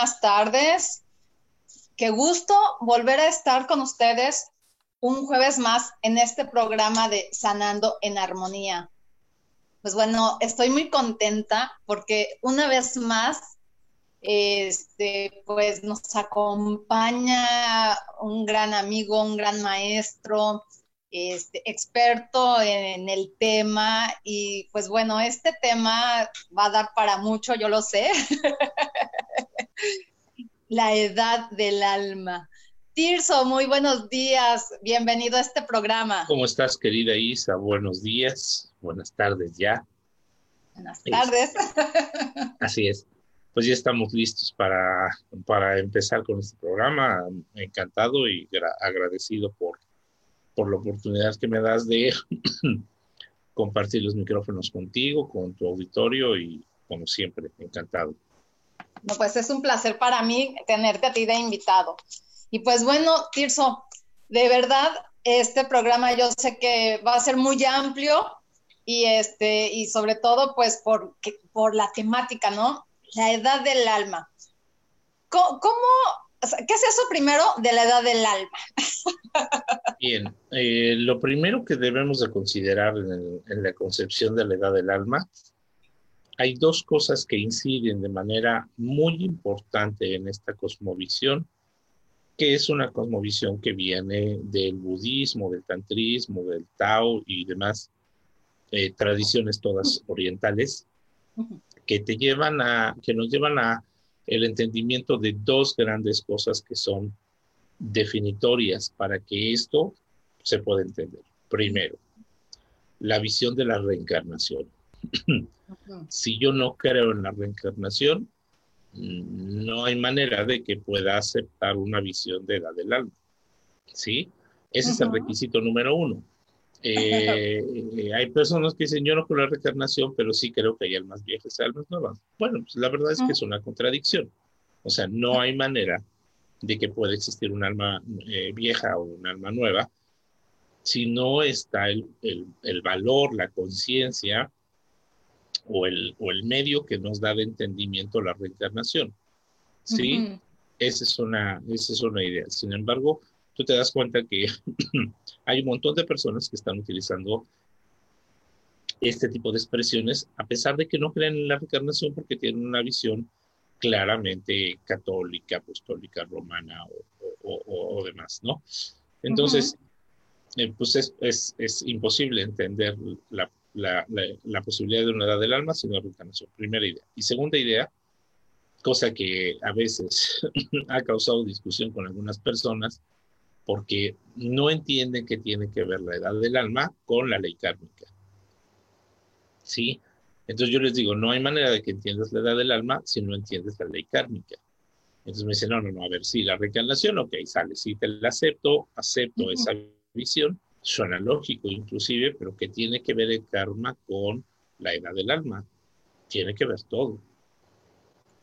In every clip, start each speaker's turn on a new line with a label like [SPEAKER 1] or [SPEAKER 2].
[SPEAKER 1] Buenas tardes. Qué gusto volver a estar con ustedes un jueves más en este programa de Sanando en Armonía. Pues bueno, estoy muy contenta porque una vez más, este, pues nos acompaña un gran amigo, un gran maestro, este, experto en, el tema y pues bueno, este tema va a dar para mucho, yo lo sé. La edad del alma. Tirso, muy buenos días, bienvenido a este programa.
[SPEAKER 2] ¿Cómo estás, querida Isa? Buenos días, buenas tardes ya.
[SPEAKER 1] Buenas tardes.
[SPEAKER 2] Así es. Pues ya estamos listos para, para empezar con este programa. Encantado y agradecido por por la oportunidad que me das de compartir los micrófonos contigo, con tu auditorio y como siempre, encantado.
[SPEAKER 1] No, pues es un placer para mí tenerte a ti de invitado. Y pues bueno, Tirso, de verdad, este programa yo sé que va a ser muy amplio y este, y sobre todo pues por, por la temática, ¿no? La edad del alma. ¿Cómo, ¿Qué es eso primero de la edad del alma?
[SPEAKER 2] Bien, eh, lo primero que debemos de considerar en, la concepción de la edad del alma, hay dos cosas que inciden de manera muy importante en esta cosmovisión, que es una cosmovisión que viene del budismo, del tantrismo, del tao y demás eh, tradiciones todas orientales, que te llevan a, que nos llevan a el entendimiento de dos grandes cosas que son definitorias para que esto se pueda entender. Primero, la visión de la reencarnación. si yo no creo en la reencarnación, no hay manera de que pueda aceptar una visión de la del alma. ¿Sí? Ese es el requisito número uno. Eh, eh, hay personas que dicen, yo no creo en la reencarnación, pero sí creo que hay almas viejas y almas nuevas. Bueno, pues la verdad es que es una contradicción. O sea, no hay manera de que pueda existir un alma eh, vieja o un alma nueva si no está el, el, valor, la conciencia o el, o el medio que nos da de entendimiento la reencarnación. ¿Sí? esa, es una, esa es una idea. Sin embargo, tú te das cuenta que hay un montón de personas que están utilizando este tipo de expresiones, a pesar de que no creen en la reencarnación porque tienen una visión claramente católica, apostólica, romana o, demás, ¿no? Entonces, eh, pues es, es, es, imposible entender la, la, la, posibilidad de una edad del alma sin la reencarnación, primera idea. Y segunda idea, cosa que a veces ha causado discusión con algunas personas, porque no entienden que tiene que ver la edad del alma con la ley kármica. ¿Sí? Entonces yo les digo, no hay manera de que entiendas la edad del alma si no entiendes la ley kármica. Entonces me dicen, no, no, no, a ver, sí, la reencarnación, ok, sale, sí, te la acepto, acepto esa visión, suena lógico inclusive, pero que tiene que ver el karma con la edad del alma. Tiene que ver todo,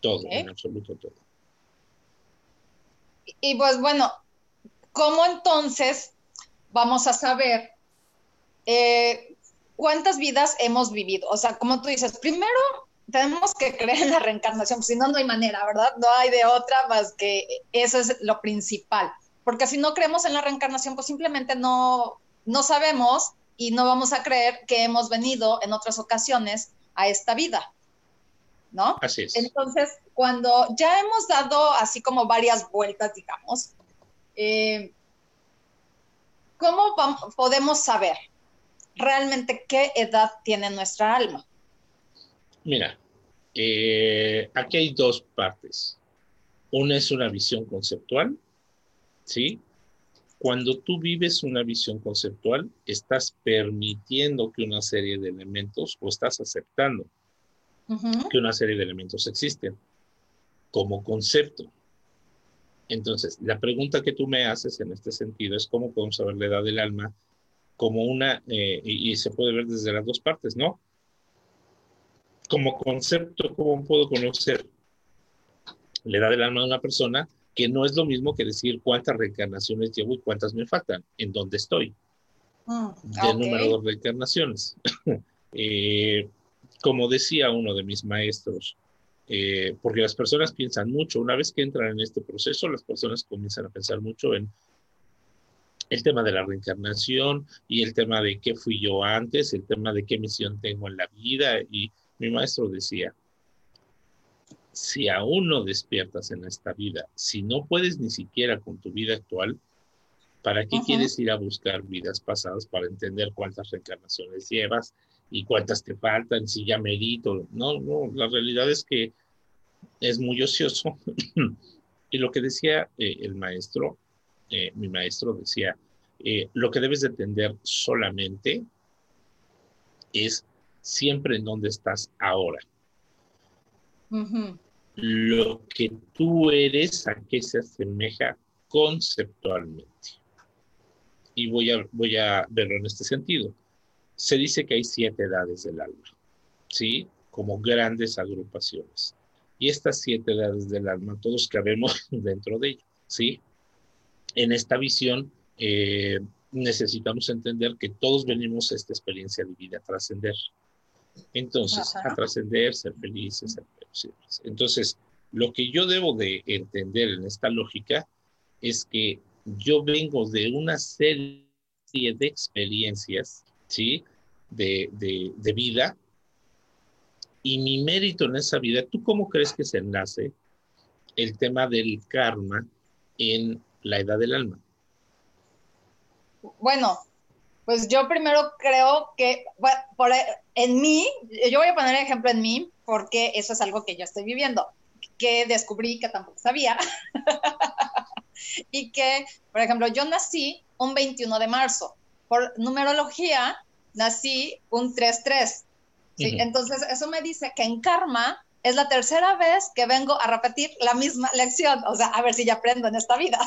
[SPEAKER 2] todo, en absoluto todo.
[SPEAKER 1] Y pues bueno, ¿cómo entonces vamos a saber eh, cuántas vidas hemos vivido? O sea, como tú dices, primero tenemos que creer en la reencarnación, si no, no hay manera, ¿verdad? No hay de otra más que eso es lo principal. Porque si no creemos en la reencarnación, pues simplemente no, no sabemos y no vamos a creer que hemos venido en otras ocasiones a esta vida, ¿no?
[SPEAKER 2] Así es.
[SPEAKER 1] Entonces, cuando ya hemos dado así como varias vueltas, digamos, eh, ¿cómo podemos saber realmente qué edad tiene nuestra alma?
[SPEAKER 2] Mira, eh, aquí hay dos partes. Una es una visión conceptual, ¿sí? Cuando tú vives una visión conceptual, estás permitiendo que una serie de elementos o estás aceptando que una serie de elementos existen como concepto. Entonces, la pregunta que tú me haces en este sentido es cómo podemos saber la edad del alma como una, eh, y, se puede ver desde las dos partes, ¿no? Como concepto, ¿cómo puedo conocer la edad del alma de una persona? Que no es lo mismo que decir cuántas reencarnaciones llevo y cuántas me faltan, en dónde estoy, mm, del número de reencarnaciones. Eh, como decía uno de mis maestros, eh, porque las personas piensan mucho, una vez que entran en este proceso, las personas comienzan a pensar mucho en el tema de la reencarnación y el tema de qué fui yo antes, el tema de qué misión tengo en la vida. Y mi maestro decía, si aún no despiertas en esta vida, si no puedes ni siquiera con tu vida actual, ¿para qué quieres ir a buscar vidas pasadas para entender cuántas reencarnaciones llevas, y cuántas te faltan, si ya medito. No, no, la realidad es que es muy ocioso. y lo que decía eh, el maestro, eh, mi maestro decía, eh, lo que debes de entender solamente es siempre en dónde estás ahora. Lo que tú eres, a qué se asemeja conceptualmente. Y voy a, voy a verlo en este sentido se dice que hay siete edades del alma, ¿sí? Como grandes agrupaciones. Y estas siete edades del alma, todos cabemos dentro de ello, ¿sí? En esta visión, eh, necesitamos entender que todos venimos a esta experiencia de vida, a trascender. Entonces, a trascender, ser felices, ser Entonces, lo que yo debo de entender en esta lógica es que yo vengo de una serie de experiencias ¿sí? De, de, vida. Y mi mérito en esa vida, ¿tú cómo crees que se enlace el tema del karma en la edad del alma?
[SPEAKER 1] Bueno, pues yo primero creo que por, en mí, yo voy a poner ejemplo en mí, porque eso es algo que yo estoy viviendo, que descubrí que tampoco sabía. y que, por ejemplo, yo nací un 21 de marzo por numerología nací un 3-3. ¿sí? Entonces, eso me dice que en karma es la tercera vez que vengo a repetir la misma lección. O sea, a ver si ya aprendo en esta vida.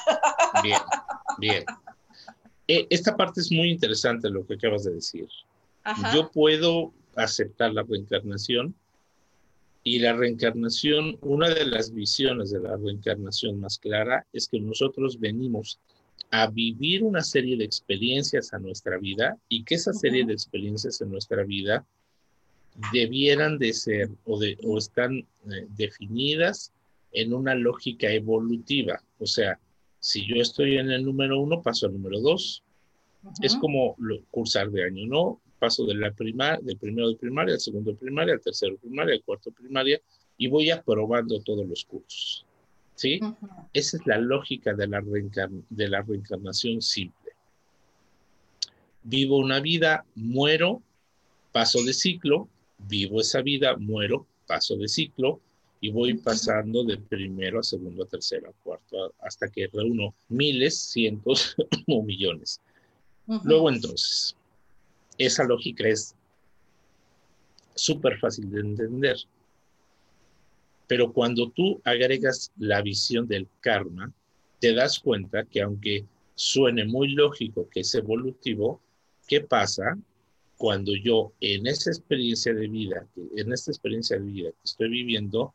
[SPEAKER 2] Bien, bien. Eh, esta parte es muy interesante lo que acabas de decir. Yo puedo aceptar la reencarnación y la reencarnación, una de las visiones de la reencarnación más clara es que nosotros venimos a vivir una serie de experiencias a nuestra vida y que esa serie de experiencias en nuestra vida debieran de ser o, de, o están eh, definidas en una lógica evolutiva. O sea, si yo estoy en el número uno, paso al número dos. Es como cursar de año, ¿no? Paso de la primaria, del primero de primaria, al segundo de primaria, al tercero de primaria, al cuarto de primaria, y voy aprobando todos los cursos. ¿sí? Esa es la lógica de la, de la reencarnación simple. Vivo una vida, muero, paso de ciclo, vivo esa vida, muero, paso de ciclo, y voy pasando de primero a segundo a tercero a cuarto hasta que reúno miles, cientos o millones. Luego entonces, esa lógica es súper fácil de entender. Pero cuando tú agregas la visión del karma, te das cuenta que aunque suene muy lógico que es evolutivo, ¿qué pasa cuando yo en esa experiencia de vida, en esta experiencia de vida que estoy viviendo,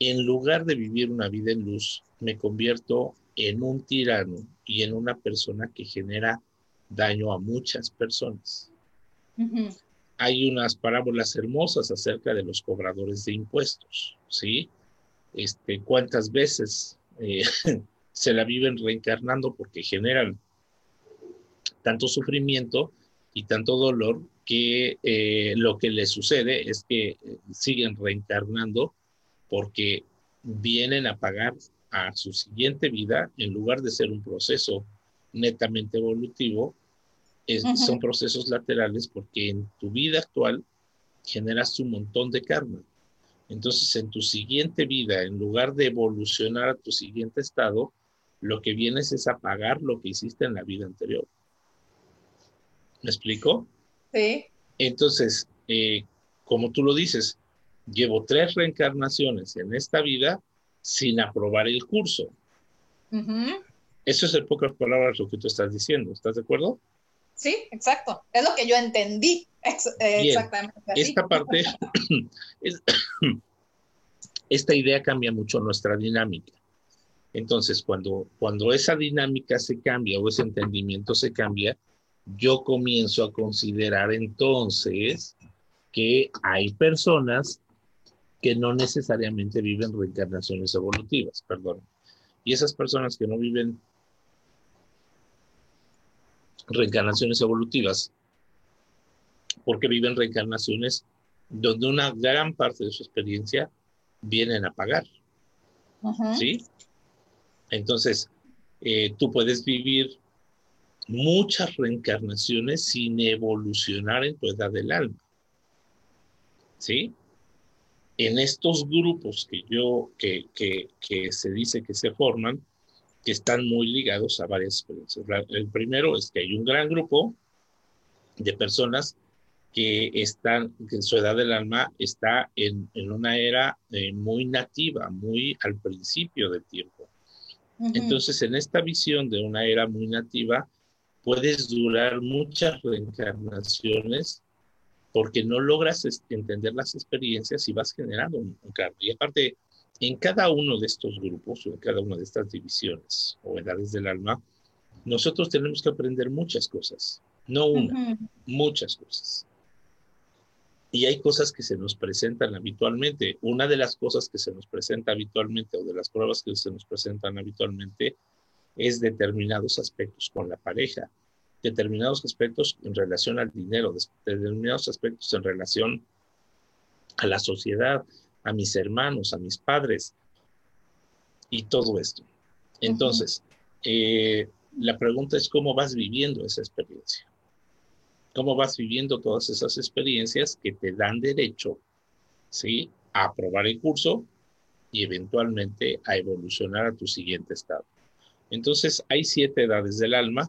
[SPEAKER 2] en lugar de vivir una vida en luz, me convierto en un tirano y en una persona que genera daño a muchas personas? hay unas parábolas hermosas acerca de los cobradores de impuestos, ¿sí? Este, cuántas veces eh, se la viven reencarnando porque generan tanto sufrimiento y tanto dolor que eh, lo que les sucede es que eh, siguen reencarnando porque vienen a pagar a su siguiente vida, en lugar de ser un proceso netamente evolutivo, son procesos laterales porque en tu vida actual generas un montón de karma. Entonces, en tu siguiente vida, en lugar de evolucionar a tu siguiente estado, lo que vienes es a pagar lo que hiciste en la vida anterior. ¿Me explico?
[SPEAKER 1] Sí.
[SPEAKER 2] Entonces, eh, como tú lo dices, llevo tres reencarnaciones en esta vida sin aprobar el curso. Eso es en pocas palabras lo que tú estás diciendo. ¿Estás de acuerdo?
[SPEAKER 1] Sí, exacto. Es lo que yo entendí. Eh, exactamente.
[SPEAKER 2] Esta parte, esta idea cambia mucho nuestra dinámica. Entonces, cuando, cuando esa dinámica se cambia o ese entendimiento se cambia, yo comienzo a considerar entonces que hay personas que no necesariamente viven reencarnaciones evolutivas, perdón. Y esas personas que no viven reencarnaciones evolutivas, porque viven reencarnaciones donde una gran parte de su experiencia vienen a pagar. ¿Sí? Entonces, eh, tú puedes vivir muchas reencarnaciones sin evolucionar en tu edad del alma. ¿Sí? En estos grupos que yo, que, que, que se dice que se forman, que están muy ligados a varias experiencias. El primero es que hay un gran grupo de personas que están, que en su edad del alma está en, en una era eh, muy nativa, muy al principio del tiempo. Entonces, en esta visión de una era muy nativa, puedes durar muchas reencarnaciones porque no logras entender las experiencias y vas generando un, un Y aparte, en cada uno de estos grupos o en cada una de estas divisiones o edades del alma, nosotros tenemos que aprender muchas cosas, no una, muchas cosas. Y hay cosas que se nos presentan habitualmente. Una de las cosas que se nos presenta habitualmente o de las pruebas que se nos presentan habitualmente es determinados aspectos con la pareja, determinados aspectos en relación al dinero, determinados aspectos en relación a la sociedad, a mis hermanos, a mis padres y todo esto. Entonces, eh, la pregunta es cómo vas viviendo esa experiencia cómo vas viviendo todas esas experiencias que te dan derecho, ¿sí? A aprobar el curso y eventualmente a evolucionar a tu siguiente estado. Entonces, hay siete edades del alma.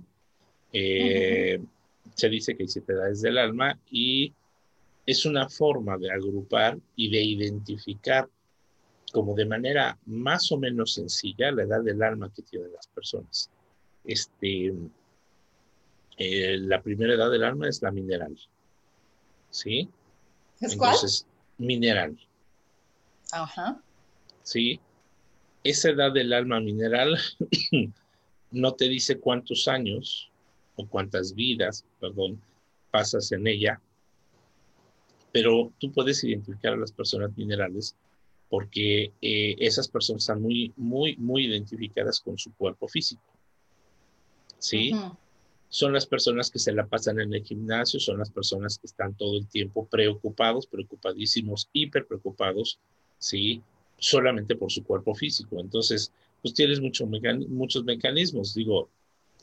[SPEAKER 2] Eh, se dice que hay siete edades del alma y es una forma de agrupar y de identificar como de manera más o menos sencilla la edad del alma que tienen las personas. Este, eh, la primera edad del alma es la mineral. ¿Sí?
[SPEAKER 1] ¿Es Entonces,
[SPEAKER 2] mineral.
[SPEAKER 1] Ajá.
[SPEAKER 2] ¿Sí? Esa edad del alma mineral no te dice cuántos años o cuántas vidas, perdón, pasas en ella, pero tú puedes identificar a las personas minerales porque eh, esas personas están muy, muy, muy identificadas con su cuerpo físico. ¿Sí? son las personas que se la pasan en el gimnasio, son las personas que están todo el tiempo preocupados, preocupadísimos, hiper preocupados, ¿sí? Solamente por su cuerpo físico. Entonces, pues tienes muchos mecanismos. Digo,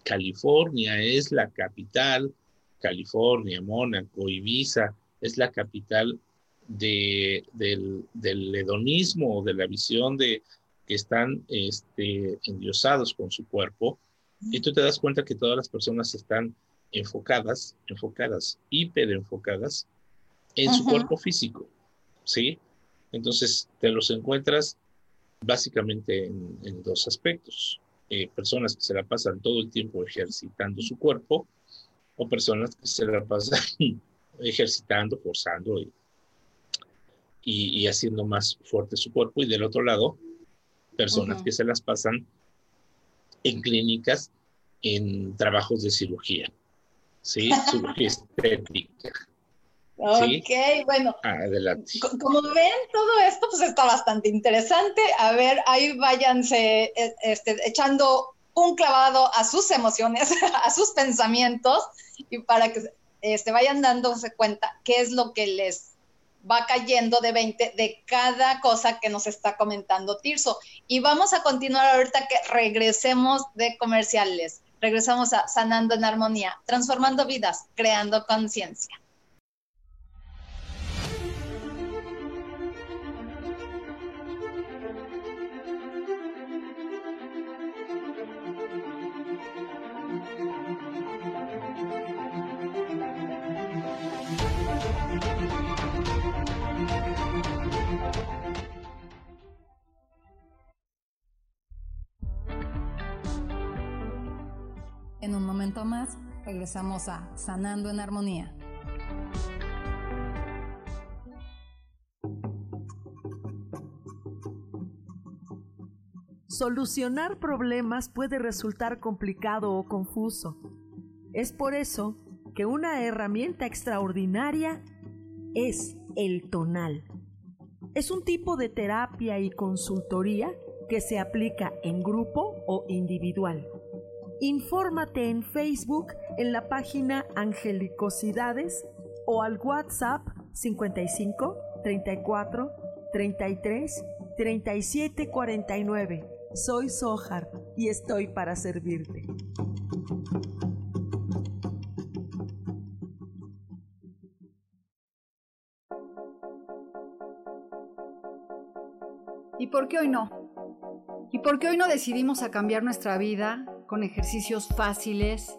[SPEAKER 2] California es la capital, California, Mónaco, Ibiza, es la capital de, del, del hedonismo, de la visión de que están este, endiosados con su cuerpo y tú te das cuenta que todas las personas están enfocadas, enfocadas, hiper enfocadas en su cuerpo físico, ¿sí? Entonces te los encuentras básicamente en, dos aspectos. Eh, personas que se la pasan todo el tiempo ejercitando su cuerpo o personas que se la pasan ejercitando, forzando y, y, haciendo más fuerte su cuerpo. Y del otro lado, personas que se las pasan en clínicas en trabajos de cirugía, ¿sí? Cirugía estética.
[SPEAKER 1] Ok, bueno.
[SPEAKER 2] Adelante.
[SPEAKER 1] Como ven, todo esto pues está bastante interesante. A ver, ahí váyanse e, este, echando un clavado a sus emociones, a sus pensamientos, y para que este, vayan dándose cuenta qué es lo que les va cayendo de 20 de cada cosa que nos está comentando Tirso. Y vamos a continuar ahorita que regresemos de comerciales. Regresamos a Sanando en Armonía, transformando vidas, creando conciencia.
[SPEAKER 3] Regresamos a Sanando en Armonía.
[SPEAKER 4] Solucionar problemas puede resultar complicado o confuso. Es por eso que una herramienta extraordinaria es el tonal. Es un tipo de terapia y consultoría que se aplica en grupo o individual. Infórmate en Facebook en la página Angelicosidades o al WhatsApp 55 34 33 37 49. Soy Sohar y estoy para servirte.
[SPEAKER 3] ¿Y por qué hoy no? ¿Y por qué hoy no decidimos a cambiar nuestra vida con ejercicios fáciles,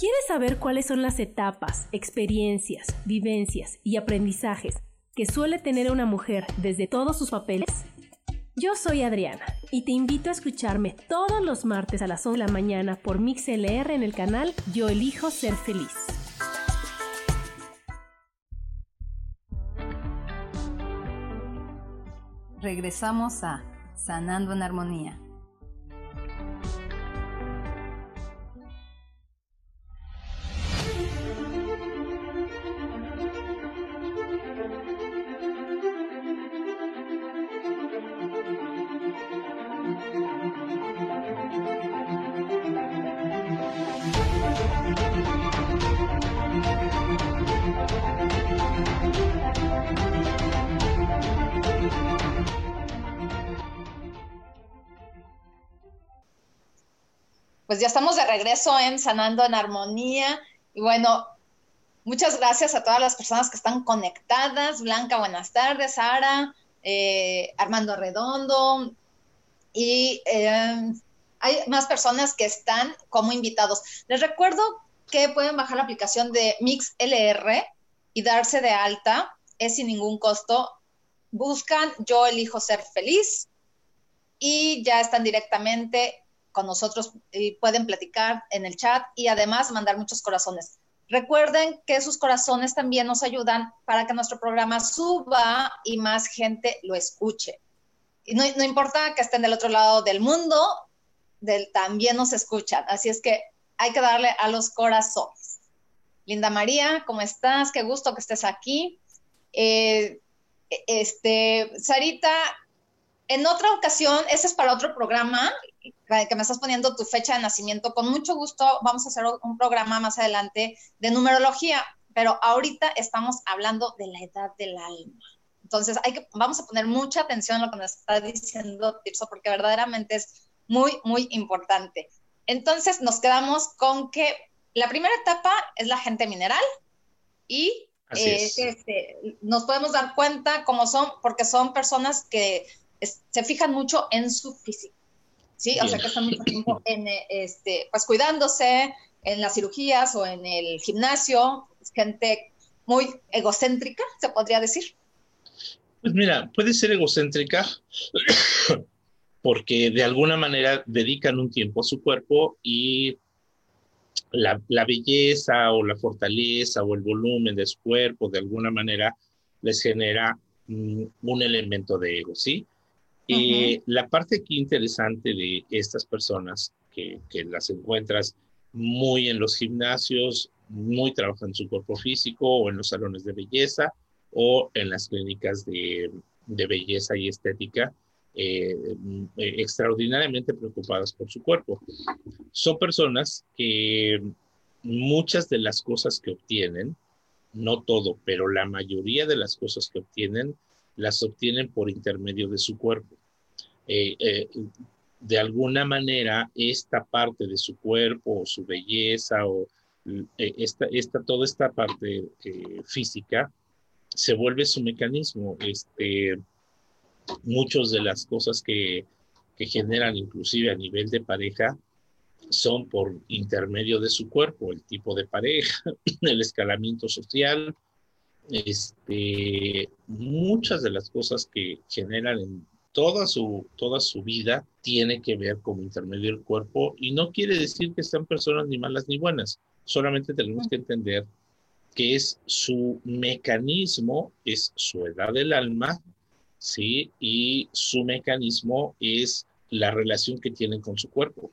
[SPEAKER 5] ¿Quieres saber cuáles son las etapas, experiencias, vivencias y aprendizajes que suele tener una mujer desde todos sus papeles? Yo soy Adriana y te invito a escucharme todos los martes a las 11 de la mañana por MixLR en el canal Yo elijo ser feliz.
[SPEAKER 3] Regresamos a Sanando en Armonía.
[SPEAKER 1] Pues ya estamos de regreso en Sanando en Armonía. Y bueno, muchas gracias a todas las personas que están conectadas. Blanca, buenas tardes. Sara, eh, Armando Redondo. Y eh, hay más personas que están como invitados. Les recuerdo que pueden bajar la aplicación de MixLR y darse de alta. Es sin ningún costo. Buscan Yo elijo ser feliz y ya están directamente con nosotros y pueden platicar en el chat y además mandar muchos corazones. Recuerden que sus corazones también nos ayudan para que nuestro programa suba y más gente lo escuche. Y no, no importa que estén del otro lado del mundo, del también nos escuchan. Así es que hay que darle a los corazones. Linda María, ¿cómo estás? Qué gusto que estés aquí. Eh, este, Sarita, en otra ocasión, ese es para otro programa, que me estás poniendo tu fecha de nacimiento. Con mucho gusto vamos a hacer un programa más adelante de numerología, pero ahorita estamos hablando de la edad del alma. Entonces, hay que, vamos a poner mucha atención a lo que nos está diciendo Tirso, porque verdaderamente es muy, muy importante. Entonces nos quedamos con que la primera etapa es la gente mineral y eh, este, nos podemos dar cuenta cómo son, porque son personas que se fijan mucho en su físico, ¿sí? O sea, que están mucho tiempo en, este, pues cuidándose en las cirugías o en el gimnasio, gente muy egocéntrica, se podría decir.
[SPEAKER 2] Pues mira, puede ser egocéntrica, porque de alguna manera dedican un tiempo a su cuerpo y la, belleza o la fortaleza o el volumen de su cuerpo de alguna manera les genera mm, un elemento de ego, ¿sí? Y la parte aquí interesante de estas personas que, las encuentras muy en los gimnasios, muy trabajan su cuerpo físico o en los salones de belleza o en las clínicas de, de belleza y estética, eh, eh, extraordinariamente preocupadas por su cuerpo. Son personas que muchas de las cosas que obtienen, no todo, pero la mayoría de las cosas que obtienen, las obtienen por intermedio de su cuerpo. Eh, de alguna manera, esta parte de su cuerpo, o su belleza, o esta, esta, toda esta parte física, se vuelve su mecanismo. Este, muchas de las cosas que, generan inclusive a nivel de pareja son por intermedio de su cuerpo, el tipo de pareja, el escalamiento social, este, muchas de las cosas que generan en toda su, toda su vida tiene que ver como intermedio del cuerpo y no quiere decir que sean personas ni malas ni buenas, solamente tenemos que entender que es su mecanismo, es su edad del alma ¿sí? Y su mecanismo es la relación que tienen con su cuerpo.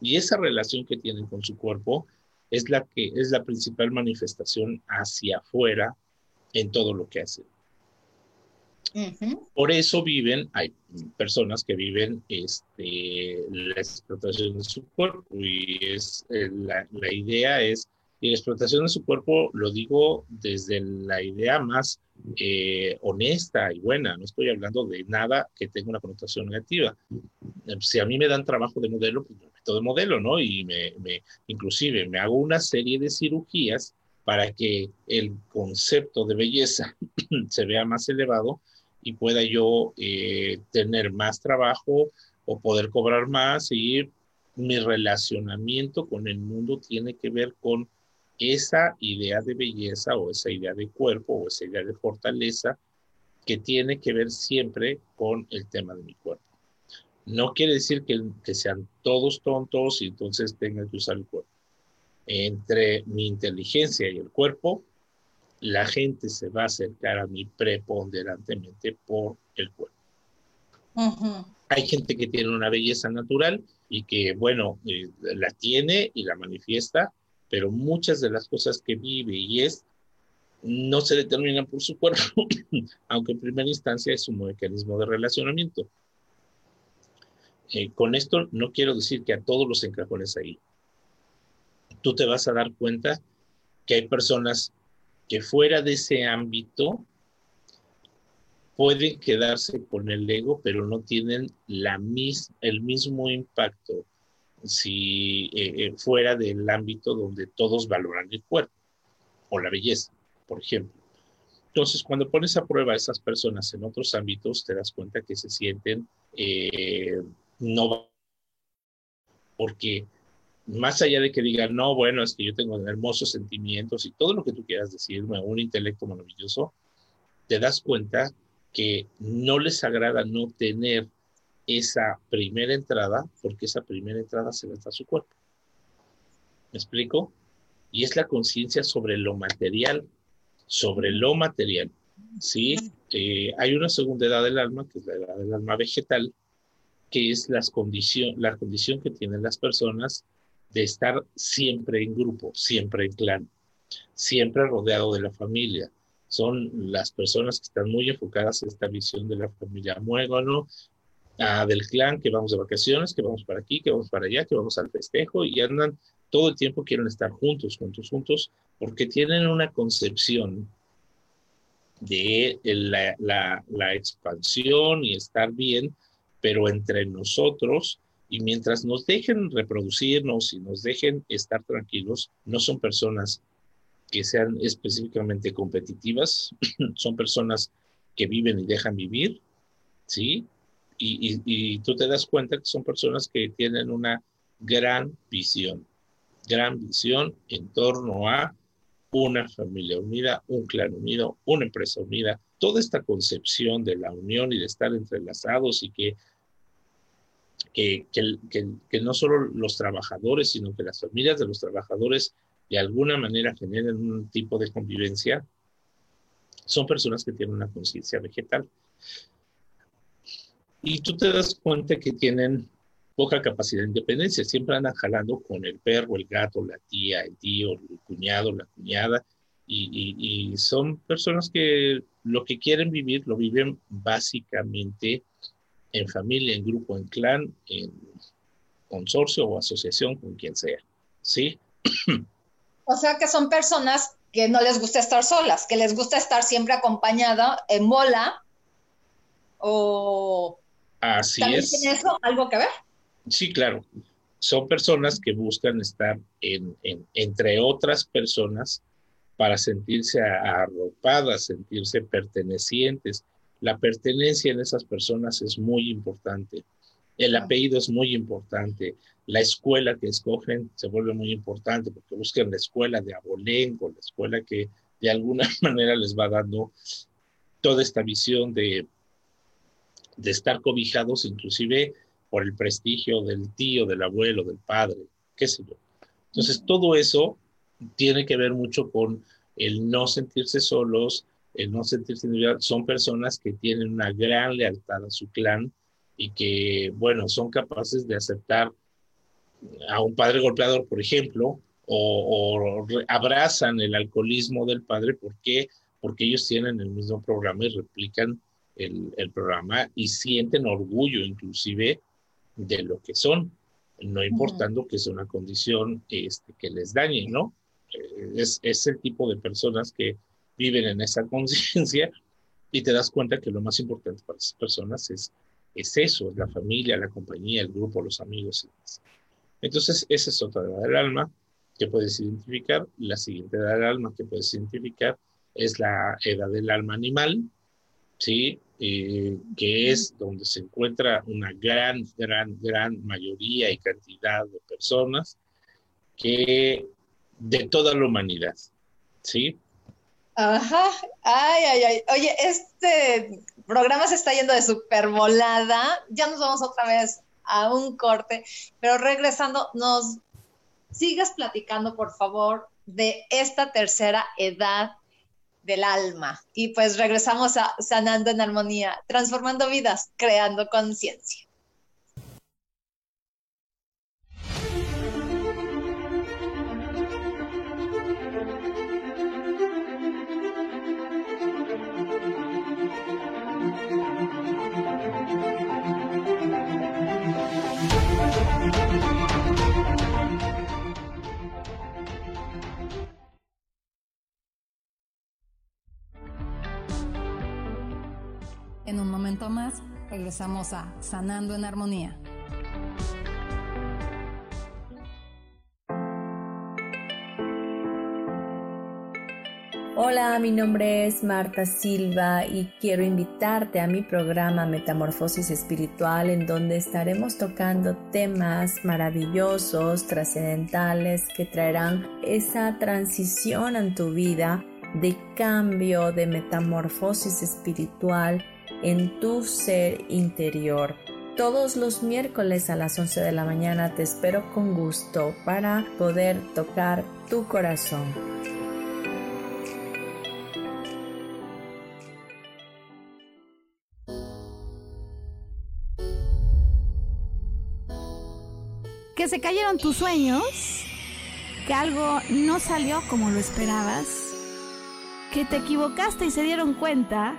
[SPEAKER 2] Y esa relación que tienen con su cuerpo es la que es la principal manifestación hacia afuera en todo lo que hacen. Por eso viven, hay personas que viven este, la explotación de su cuerpo y es eh, la, la idea es y la explotación de su cuerpo lo digo desde la idea más eh, honesta y buena. No estoy hablando de nada que tenga una connotación negativa. Si a mí me dan trabajo de modelo, pues de modelo, ¿no? Y me, me, inclusive me hago una serie de cirugías para que el concepto de belleza se vea más elevado y pueda yo eh, tener más trabajo o poder cobrar más y mi relacionamiento con el mundo tiene que ver con esa idea de belleza o esa idea de cuerpo o esa idea de fortaleza que tiene que ver siempre con el tema de mi cuerpo. No quiere decir que, que sean todos tontos y entonces tengan que usar el cuerpo. Entre mi inteligencia y el cuerpo, la gente se va a acercar a mí preponderantemente por el cuerpo. Hay gente que tiene una belleza natural y que, bueno, eh, la tiene y la manifiesta, pero muchas de las cosas que vive y es no se determinan por su cuerpo, aunque en primera instancia es un mecanismo de relacionamiento. Eh, con esto no quiero decir que a todos los encajones ahí. Tú te vas a dar cuenta que hay personas que fuera de ese ámbito pueden quedarse con el ego, pero no tienen la mis, el mismo impacto si eh, eh, fuera del ámbito donde todos valoran el cuerpo o la belleza, por ejemplo. Entonces, cuando pones a prueba a esas personas en otros ámbitos, te das cuenta que se sienten eh, no porque más allá de que digan, no, bueno, es que yo tengo hermosos sentimientos y todo lo que tú quieras decirme, un intelecto maravilloso, te das cuenta que no les agrada no tener esa primera entrada, porque esa primera entrada se le da a su cuerpo. ¿Me explico? Y es la conciencia sobre lo material, sobre lo material. ¿sí? Eh, hay una segunda edad del alma, que es la edad del alma vegetal, que es las condición, la condición que tienen las personas de estar siempre en grupo, siempre en clan, siempre rodeado de la familia. Son las personas que están muy enfocadas en esta visión de la familia muégano, ah, del clan, que vamos de vacaciones, que vamos para aquí, que vamos para allá, que vamos al festejo y andan todo el tiempo, quieren estar juntos, juntos, juntos, porque tienen una concepción de la, expansión y estar bien, pero entre nosotros y mientras nos dejen reproducirnos y nos dejen estar tranquilos, no son personas que sean específicamente competitivas, son personas que viven y dejan vivir, ¿sí? Y, y, tú te das cuenta que son personas que tienen una gran visión, gran visión en torno a una familia unida, un clan unido, una empresa unida, toda esta concepción de la unión y de estar entrelazados y que que, que, no solo los trabajadores, sino que las familias de los trabajadores de alguna manera generen un tipo de convivencia, son personas que tienen una conciencia vegetal. Y tú te das cuenta que tienen poca capacidad de independencia, siempre andan jalando con el perro, el gato, la tía, el tío, el cuñado, la cuñada, y, y son personas que lo que quieren vivir lo viven básicamente en familia, en grupo, en clan, en consorcio o asociación, con quien sea. ¿Sí?
[SPEAKER 1] O sea que son personas que no les gusta estar solas, que les gusta estar siempre acompañada en bola o...
[SPEAKER 2] Así
[SPEAKER 1] es. ¿Tiene eso algo que ver?
[SPEAKER 2] Sí, claro. Son personas que buscan estar en, entre otras personas para sentirse arropadas, sentirse pertenecientes, la pertenencia en esas personas es muy importante. El apellido es muy importante. La escuela que escogen se vuelve muy importante porque buscan la escuela de abolengo, la escuela que de alguna manera les va dando toda esta visión de, de estar cobijados inclusive por el prestigio del tío, del abuelo, del padre, qué sé yo. Entonces, todo eso tiene que ver mucho con el no sentirse solos, el no sentirse individual, son personas que tienen una gran lealtad a su clan y que, bueno, son capaces de aceptar a un padre golpeador, por ejemplo, o, abrazan el alcoholismo del padre. ¿Por qué? Porque ellos tienen el mismo programa y replican el, el programa y sienten orgullo inclusive de lo que son, no importando que sea una condición este, que les dañe, ¿no? Eh, es, es el tipo de personas que viven en esa conciencia y te das cuenta que lo más importante para esas personas es, es eso, es la familia, la compañía, el grupo, los amigos. Entonces, esa es otra edad del alma que puedes identificar. La siguiente edad del alma que puedes identificar es la edad del alma animal, ¿sí? Eh, que es donde se encuentra una gran, gran, gran mayoría y cantidad de personas que de toda la humanidad, ¿sí?
[SPEAKER 1] Ajá, ay, ay, ay. Oye, este programa se está yendo de super volada. Ya nos vamos otra vez a un corte, pero regresando, nos sigas platicando, por favor, de esta tercera edad del alma. Y pues regresamos a Sanando en Armonía, transformando vidas, creando conciencia. Regresamos Sanando en Armonía.
[SPEAKER 6] Hola, mi nombre es Marta Silva y quiero invitarte a mi programa Metamorfosis Espiritual en donde estaremos tocando temas maravillosos, trascendentales que traerán esa transición en tu vida de cambio, de metamorfosis espiritual en tu ser interior. Todos los miércoles a las 11 de la mañana te espero con gusto para poder tocar tu corazón.
[SPEAKER 7] que se cayeron tus sueños, que algo no salió como lo esperabas, que te equivocaste y se dieron cuenta.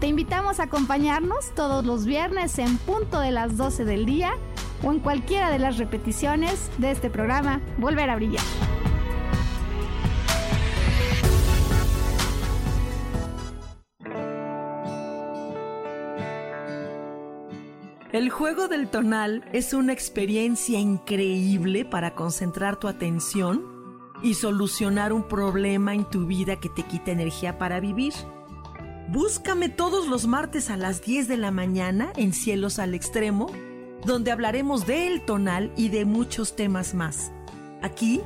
[SPEAKER 7] Te invitamos a acompañarnos todos los viernes en punto de las 12 del día o en cualquiera de las repeticiones de este programa Volver a Brillar.
[SPEAKER 4] El juego del tonal es una experiencia increíble para concentrar tu atención y solucionar un problema en tu vida que te quita energía para vivir. Búscame todos los martes a las 10 de la mañana en Cielos al Extremo, donde hablaremos del tonal y de muchos temas más. Aquí,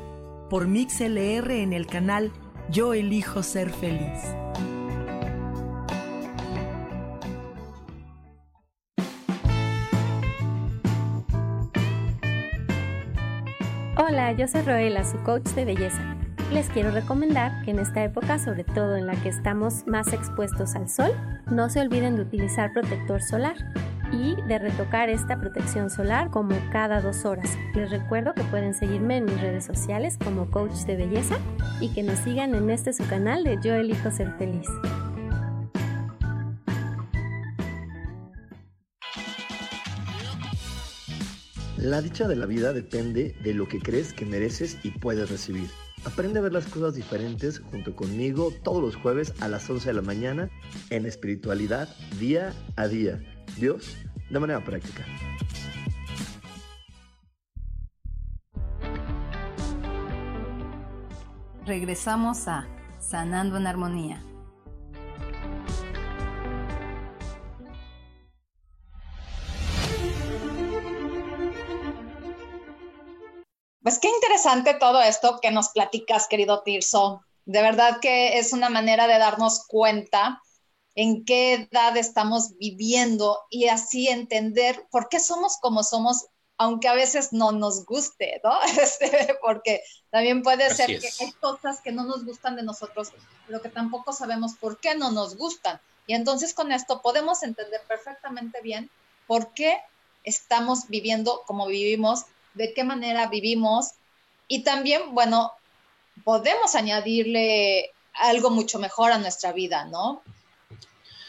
[SPEAKER 4] por MixLR en el canal Yo elijo ser feliz.
[SPEAKER 5] Hola, yo soy Roela, su coach de belleza. Les quiero recomendar que en esta época, sobre todo en la que estamos más expuestos al sol, no se olviden de utilizar protector solar y de retocar esta protección solar como cada dos horas. Les recuerdo que pueden seguirme en mis redes sociales como coach de belleza y que nos sigan en este su canal de Yo elijo ser feliz.
[SPEAKER 8] La dicha de la vida depende de lo que crees que mereces y puedes recibir. Aprende a ver las cosas diferentes junto conmigo todos los jueves a las 11 de la mañana en espiritualidad día a día. Dios, de manera práctica.
[SPEAKER 9] Regresamos a Sanando en Armonía.
[SPEAKER 1] Pues qué interesante todo esto que nos platicas, querido Tirso. De verdad que es una manera de darnos cuenta en qué edad estamos viviendo y así entender por qué somos como somos, aunque a veces no nos guste, ¿no? Este, porque también puede ser que hay cosas que no nos gustan de nosotros, pero que tampoco sabemos por qué no nos gustan. Y entonces con esto podemos entender perfectamente bien por qué estamos viviendo como vivimos de qué manera vivimos y también, bueno, podemos añadirle algo mucho mejor a nuestra vida, ¿no?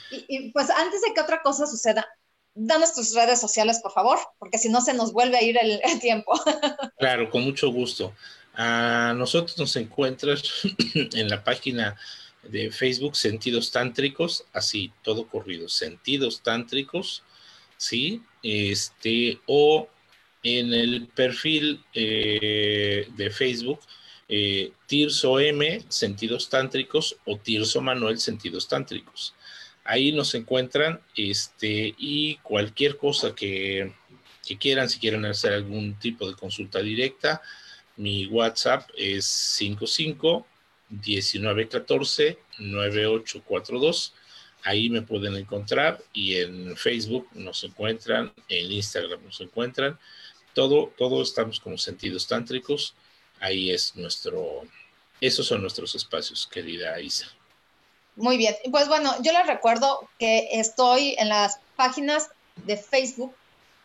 [SPEAKER 1] Y, pues antes de que otra cosa suceda, danos tus redes sociales, por favor, porque si no se nos vuelve a ir el, tiempo.
[SPEAKER 2] Claro, con mucho gusto. A nosotros nos encuentras en la página de Facebook Sentidos Tántricos, así, todo corrido, Sentidos Tántricos, ¿sí? Este, o en el perfil eh, de Facebook eh, Tirso M, Sentidos Tántricos, o Tirso Manuel, Sentidos Tántricos. Ahí nos encuentran este, y cualquier cosa que, quieran, si quieren hacer algún tipo de consulta directa, mi WhatsApp es 55 1914 9842. Ahí me pueden encontrar y en Facebook nos encuentran, en Instagram nos encuentran todo, todo estamos como sentidos tántricos. Ahí es nuestro, esos son nuestros espacios, querida Isa.
[SPEAKER 1] Muy bien, pues bueno, yo les recuerdo que estoy en las páginas de Facebook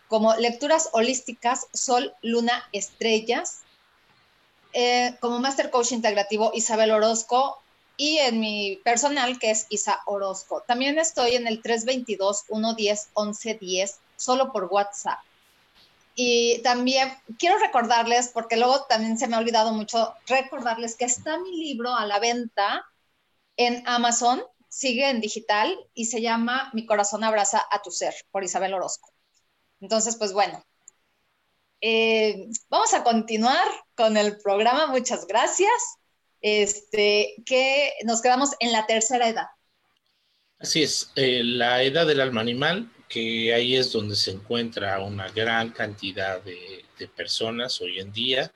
[SPEAKER 1] como Lecturas Holísticas Sol, Luna, Estrellas, eh, como Master Coach Integrativo Isabel Orozco y en mi personal que es Isa Orozco. También estoy en el 322-110-1110 solo por WhatsApp. Y también quiero recordarles, porque luego también se me ha olvidado mucho, recordarles que está mi libro a la venta en Amazon, sigue en digital y se llama Mi corazón abraza a tu ser, por Isabel Orozco. Entonces, pues bueno, eh, vamos a continuar con el programa, muchas gracias. Este, que nos quedamos en la tercera edad.
[SPEAKER 2] Así es, eh, la edad del alma animal que ahí es donde se encuentra una gran cantidad de personas hoy en día.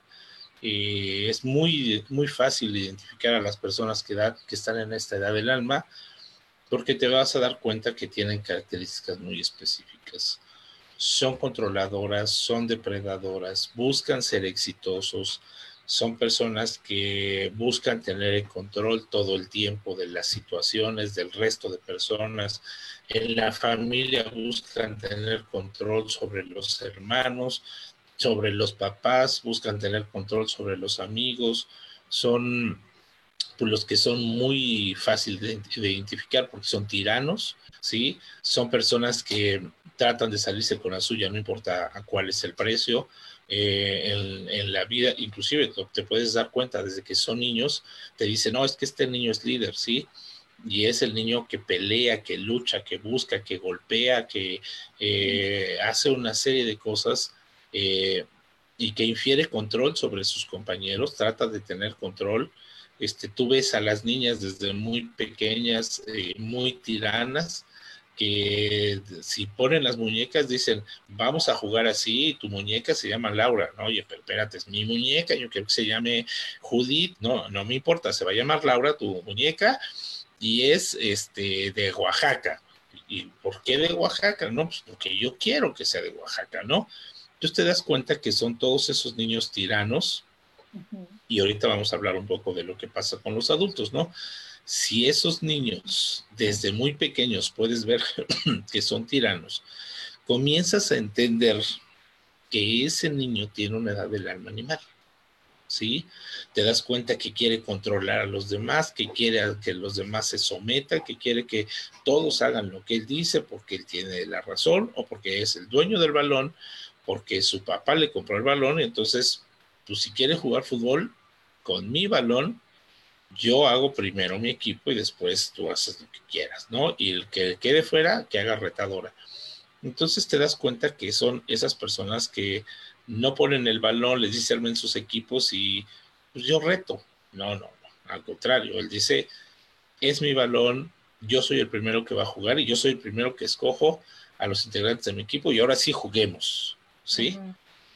[SPEAKER 2] Eh, es muy, muy fácil identificar a las personas que, que están en esta edad del alma porque te vas a dar cuenta que tienen características muy específicas. Son controladoras, son depredadoras, buscan ser exitosos, son personas que buscan tener el control todo el tiempo de las situaciones del resto de personas. En la familia buscan tener control sobre los hermanos, sobre los papás, buscan tener control sobre los amigos. Son pues, los que son muy fácil de, identificar porque son tiranos, ¿sí? Son personas que tratan de salirse con la suya, no importa a cuál es el precio, eh, en, la vida, inclusive te puedes dar cuenta desde que son niños, te dicen, no, es que este niño es líder, ¿sí? Y es el niño que pelea, que lucha, que busca, que golpea, que eh, hace una serie de cosas eh, y que infiere control sobre sus compañeros, trata de tener control. Este, tú ves a las niñas desde muy pequeñas, muy tiranas, que si ponen las muñecas dicen, vamos a jugar así, tu muñeca se llama Laura, no, oye, pero espérate, es mi muñeca, yo quiero que se llame Judith, no, no me importa, se va a llamar Laura tu muñeca y es este de Oaxaca. ¿Y por qué de Oaxaca? No, pues porque yo quiero que sea de Oaxaca, ¿no? Entonces te das cuenta que son todos esos niños tiranos y ahorita vamos a hablar un poco de lo que pasa con los adultos, ¿no? si esos niños desde muy pequeños puedes ver que son tiranos, comienzas a entender que ese niño tiene una edad del alma animal. ¿Sí? Te das cuenta que quiere controlar a los demás, que quiere que los demás se sometan, que quiere que todos hagan lo que él dice porque él tiene la razón o porque es el dueño del balón, porque su papá le compró el balón y entonces, pues si quiere jugar fútbol con mi balón, yo hago primero mi equipo y después tú haces lo que quieras, ¿no? Y el que quede fuera, que haga retadora. Entonces te das cuenta que son esas personas que no ponen el balón, les dice en sus equipos y pues yo reto. No, no, no, al contrario, él dice, es mi balón, yo soy el primero que va a jugar y yo soy el primero que escojo a los integrantes de mi equipo y ahora sí juguemos, ¿sí?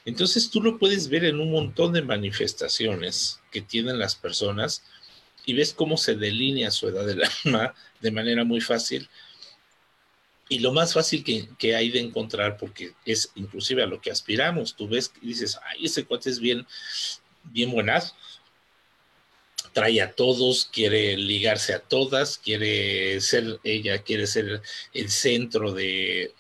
[SPEAKER 2] Entonces tú lo puedes ver en un montón de manifestaciones que tienen las personas y ves cómo se delinea su edad del alma de manera muy fácil. Y lo más fácil que, hay de encontrar, porque es inclusive a lo que aspiramos, tú ves y dices, ay, ese cuate es bien, bien buenazo, trae a todos, quiere ligarse a todas, quiere ser, ella quiere ser el centro de,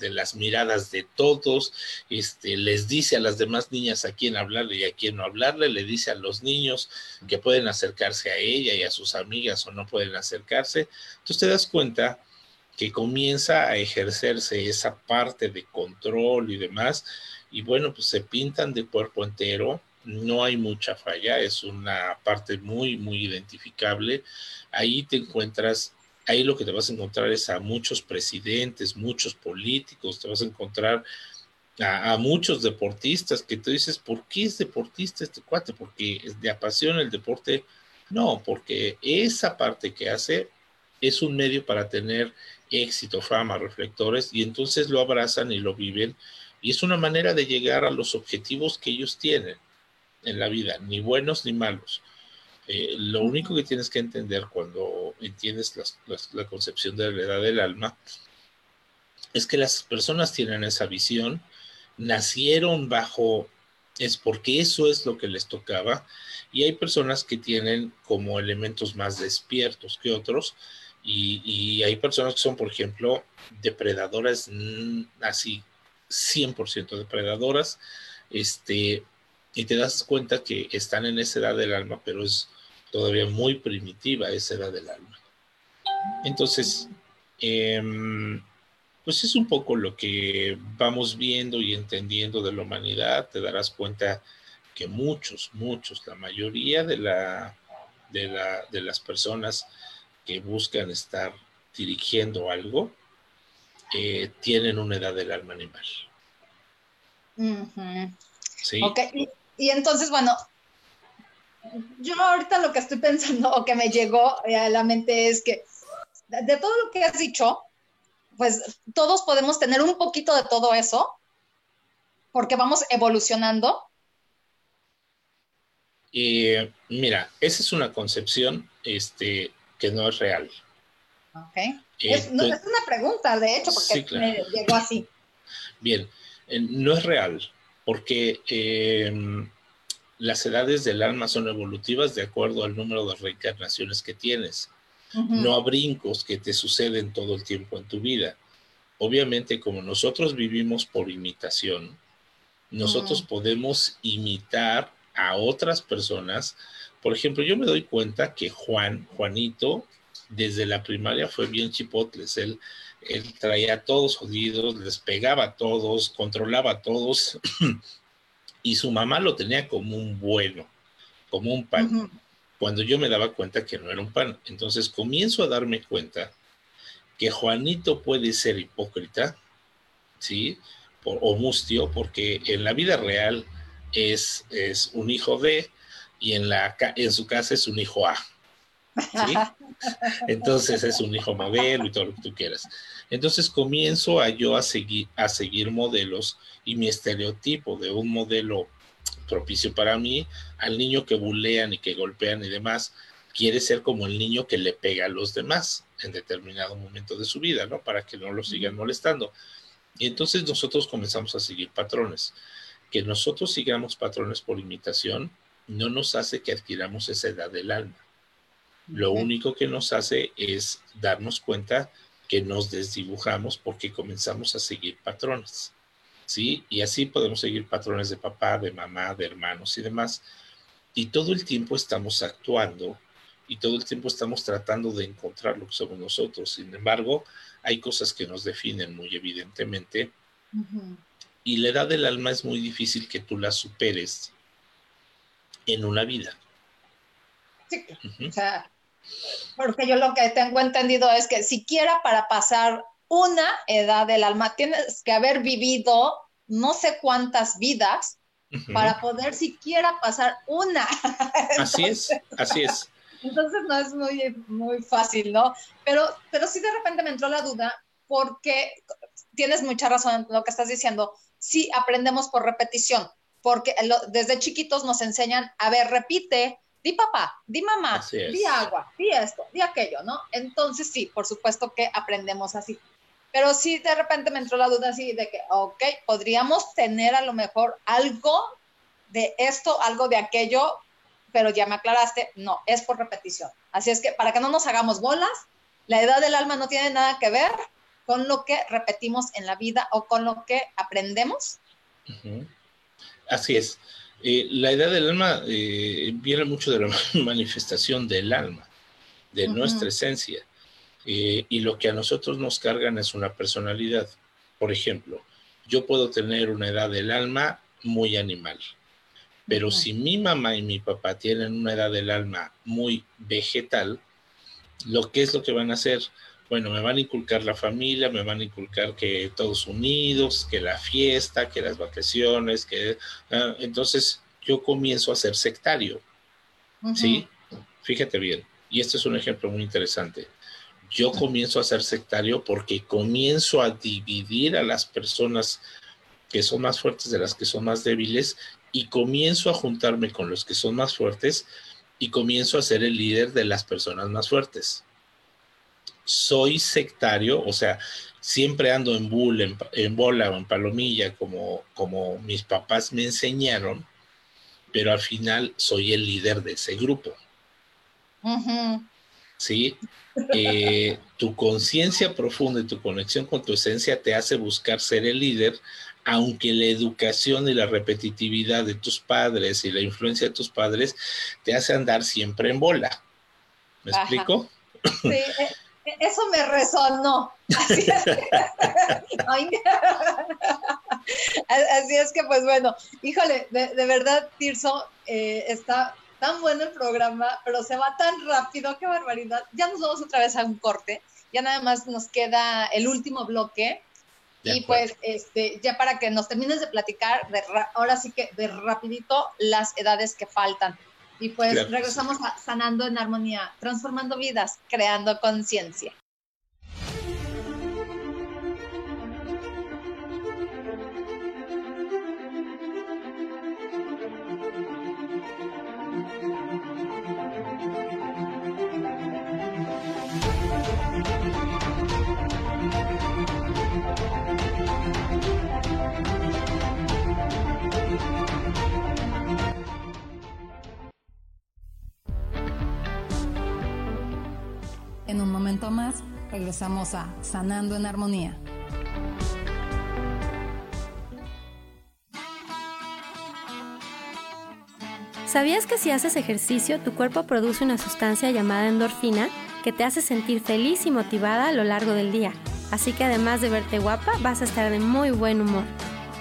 [SPEAKER 2] las miradas de todos, este, les dice a las demás niñas a quién hablarle y a quién no hablarle, le dice a los niños que pueden acercarse a ella y a sus amigas o no pueden acercarse. Entonces te das cuenta que comienza a ejercerse esa parte de control y demás, y bueno, pues se pintan de cuerpo entero, no hay mucha falla, es una parte muy, muy identificable. Ahí te encuentras, ahí lo que te vas a encontrar es a muchos presidentes, muchos políticos, te vas a encontrar a, muchos deportistas que tú dices, ¿por qué es deportista este cuate? Porque le apasiona el deporte. No, porque esa parte que hace es un medio para tener éxito, fama, reflectores, y entonces lo abrazan y lo viven. Y es una manera de llegar a los objetivos que ellos tienen en la vida, ni buenos ni malos. Eh, lo único que tienes que entender cuando entiendes la concepción de la edad del alma es que las personas tienen esa visión, nacieron bajo, es porque eso es lo que les tocaba, y hay personas que tienen como elementos más despiertos que otros, y, hay personas que son, por ejemplo, depredadoras, mm, así, 100% depredadoras, este, y te das cuenta que están en esa edad del alma, pero es todavía muy primitiva esa edad del alma. Entonces, em, pues es un poco lo que vamos viendo y entendiendo de la humanidad. Te darás cuenta que muchos, muchos, la mayoría de, la, de, la, de las personas que buscan estar dirigiendo algo, eh, tienen una edad del alma animal.
[SPEAKER 1] Sí. Okay. Y entonces, bueno, yo ahorita lo que estoy pensando o que me llegó a la mente es que de todo lo que has dicho, pues todos podemos tener un poquito de todo eso, porque vamos evolucionando.
[SPEAKER 2] Y mira, esa es una concepción este, que no es real.
[SPEAKER 1] Ok. Eh, es, una pregunta, de hecho, porque me llegó así.
[SPEAKER 2] Bien, eh, no es real, porque em, las edades del alma son evolutivas de acuerdo al número de reencarnaciones que tienes. No a brincos que te suceden todo el tiempo en tu vida. Obviamente, como nosotros vivimos por imitación, nosotros podemos imitar a otras personas. Por ejemplo, yo me doy cuenta que Juan, Juanito, desde la primaria fue bien chipotles. Él, él traía a todos jodidos, les pegaba a todos, controlaba a todos. y su mamá lo tenía como un bueno, como un pan. Cuando yo me daba cuenta que no era un pan. Entonces comienzo a darme cuenta que Juanito puede ser hipócrita, ¿sí? o mustio, porque en la vida real es, es un hijo de y en, la, en su casa es un hijo A. Entonces es un hijo modelo y todo lo que tú quieras. Entonces comienzo a yo a seguir, a seguir modelos y mi estereotipo de un modelo propicio para mí, al niño que bulean y que golpean y demás, quiere ser como el niño que le pega a los demás en determinado momento de su vida, ¿no? Para que no lo sigan molestando. Y entonces nosotros comenzamos a seguir patrones. Que nosotros sigamos patrones por imitación no nos hace que adquiramos esa edad del alma. Lo único que nos hace es darnos cuenta que nos desdibujamos porque comenzamos a seguir patrones. ¿Sí? Y así podemos seguir patrones de papá, de mamá, de hermanos y demás. Y todo el tiempo estamos actuando y todo el tiempo estamos tratando de encontrar lo que somos nosotros. Sin embargo, hay cosas que nos definen muy evidentemente y la edad del alma es muy difícil que tú la superes en una vida.
[SPEAKER 1] Sí, o sea, porque yo lo que tengo entendido es que siquiera para pasar una edad del alma tienes que haber vivido no sé cuántas vidas para poder siquiera pasar una.
[SPEAKER 2] así es, así es.
[SPEAKER 1] Entonces no es muy, muy fácil, ¿no? Pero, pero sí de repente me entró la duda porque tienes mucha razón en lo que estás diciendo. Sí aprendemos por repetición, porque desde chiquitos nos enseñan, a ver, repite, di papá, di mamá, di agua, di esto, di aquello, ¿no? Entonces sí, por supuesto que aprendemos así. Pero sí de repente me entró la duda así de que, ok, podríamos tener a lo mejor algo de esto, algo de aquello, pero ya me aclaraste, no, es por repetición. Así es que para que no nos hagamos bolas, la edad del alma no tiene nada que ver con lo que repetimos en la vida o con lo que aprendemos.
[SPEAKER 2] Así es. Eh, la edad del alma eh, viene mucho de la manifestación del alma, de nuestra esencia. Eh, y lo que a nosotros nos cargan es una personalidad. Por ejemplo, yo puedo tener una edad del alma muy animal, pero si mi mamá y mi papá tienen una edad del alma muy vegetal, ¿lo que es lo que van a hacer? Bueno, me van a inculcar la familia, me van a inculcar que todos unidos, que la fiesta, que las vacaciones, que ah, entonces yo comienzo a ser sectario. ¿Sí? Fíjate bien. Y este es un ejemplo muy interesante. Yo comienzo a ser sectario porque comienzo a dividir a las personas que son más fuertes de las que son más débiles y comienzo a juntarme con los que son más fuertes y comienzo a ser el líder de las personas más fuertes. Soy sectario, o sea, siempre ando en, bull, en, bola o en palomilla como, como mis papás me enseñaron, pero al final soy el líder de ese grupo. ¿Sí? Eh, tu conciencia profunda y tu conexión con tu esencia te hace buscar ser el líder, aunque la educación y la repetitividad de tus padres y la influencia de tus padres te hace andar siempre en bola. ¿Me explico?
[SPEAKER 1] Sí, eh, eso me resonó. Así es que, así es que pues bueno, híjole, de, verdad, Tirso, eh, está tan bueno el programa, pero se va tan rápido, qué barbaridad. Ya nos vamos otra vez a un corte, ya nada más nos queda el último bloque y pues, este, ya para que nos termines de platicar, de ahora sí que de rapidito las edades que faltan. Y pues regresamos a Sanando en Armonía, transformando vidas, creando conciencia.
[SPEAKER 9] Regresamos a Sanando en Armonía.
[SPEAKER 10] ¿Sabías que si haces ejercicio tu cuerpo produce una sustancia llamada endorfina que te hace sentir feliz y motivada a lo largo del día? Así que además de verte guapa, vas a estar de muy buen humor.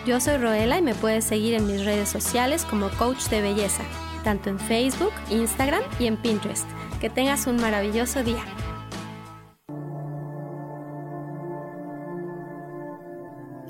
[SPEAKER 10] Yo soy Roela y me puedes seguir en mis redes sociales como coach de belleza, tanto en Facebook, Instagram y en Pinterest. Que tengas un maravilloso día.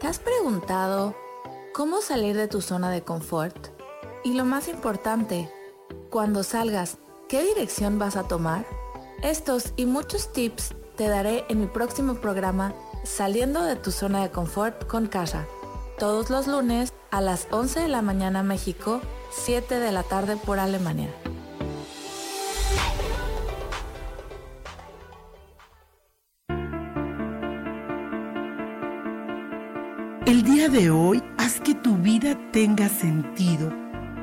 [SPEAKER 11] ¿Te has preguntado cómo salir de tu zona de confort? Y lo más importante, cuando salgas, ¿qué dirección vas a tomar? Estos y muchos tips te daré en mi próximo programa Saliendo de tu zona de confort con Kasha, todos los lunes a las 11 de la mañana México, 7 de la tarde por Alemania.
[SPEAKER 12] Día de hoy haz que tu vida tenga sentido.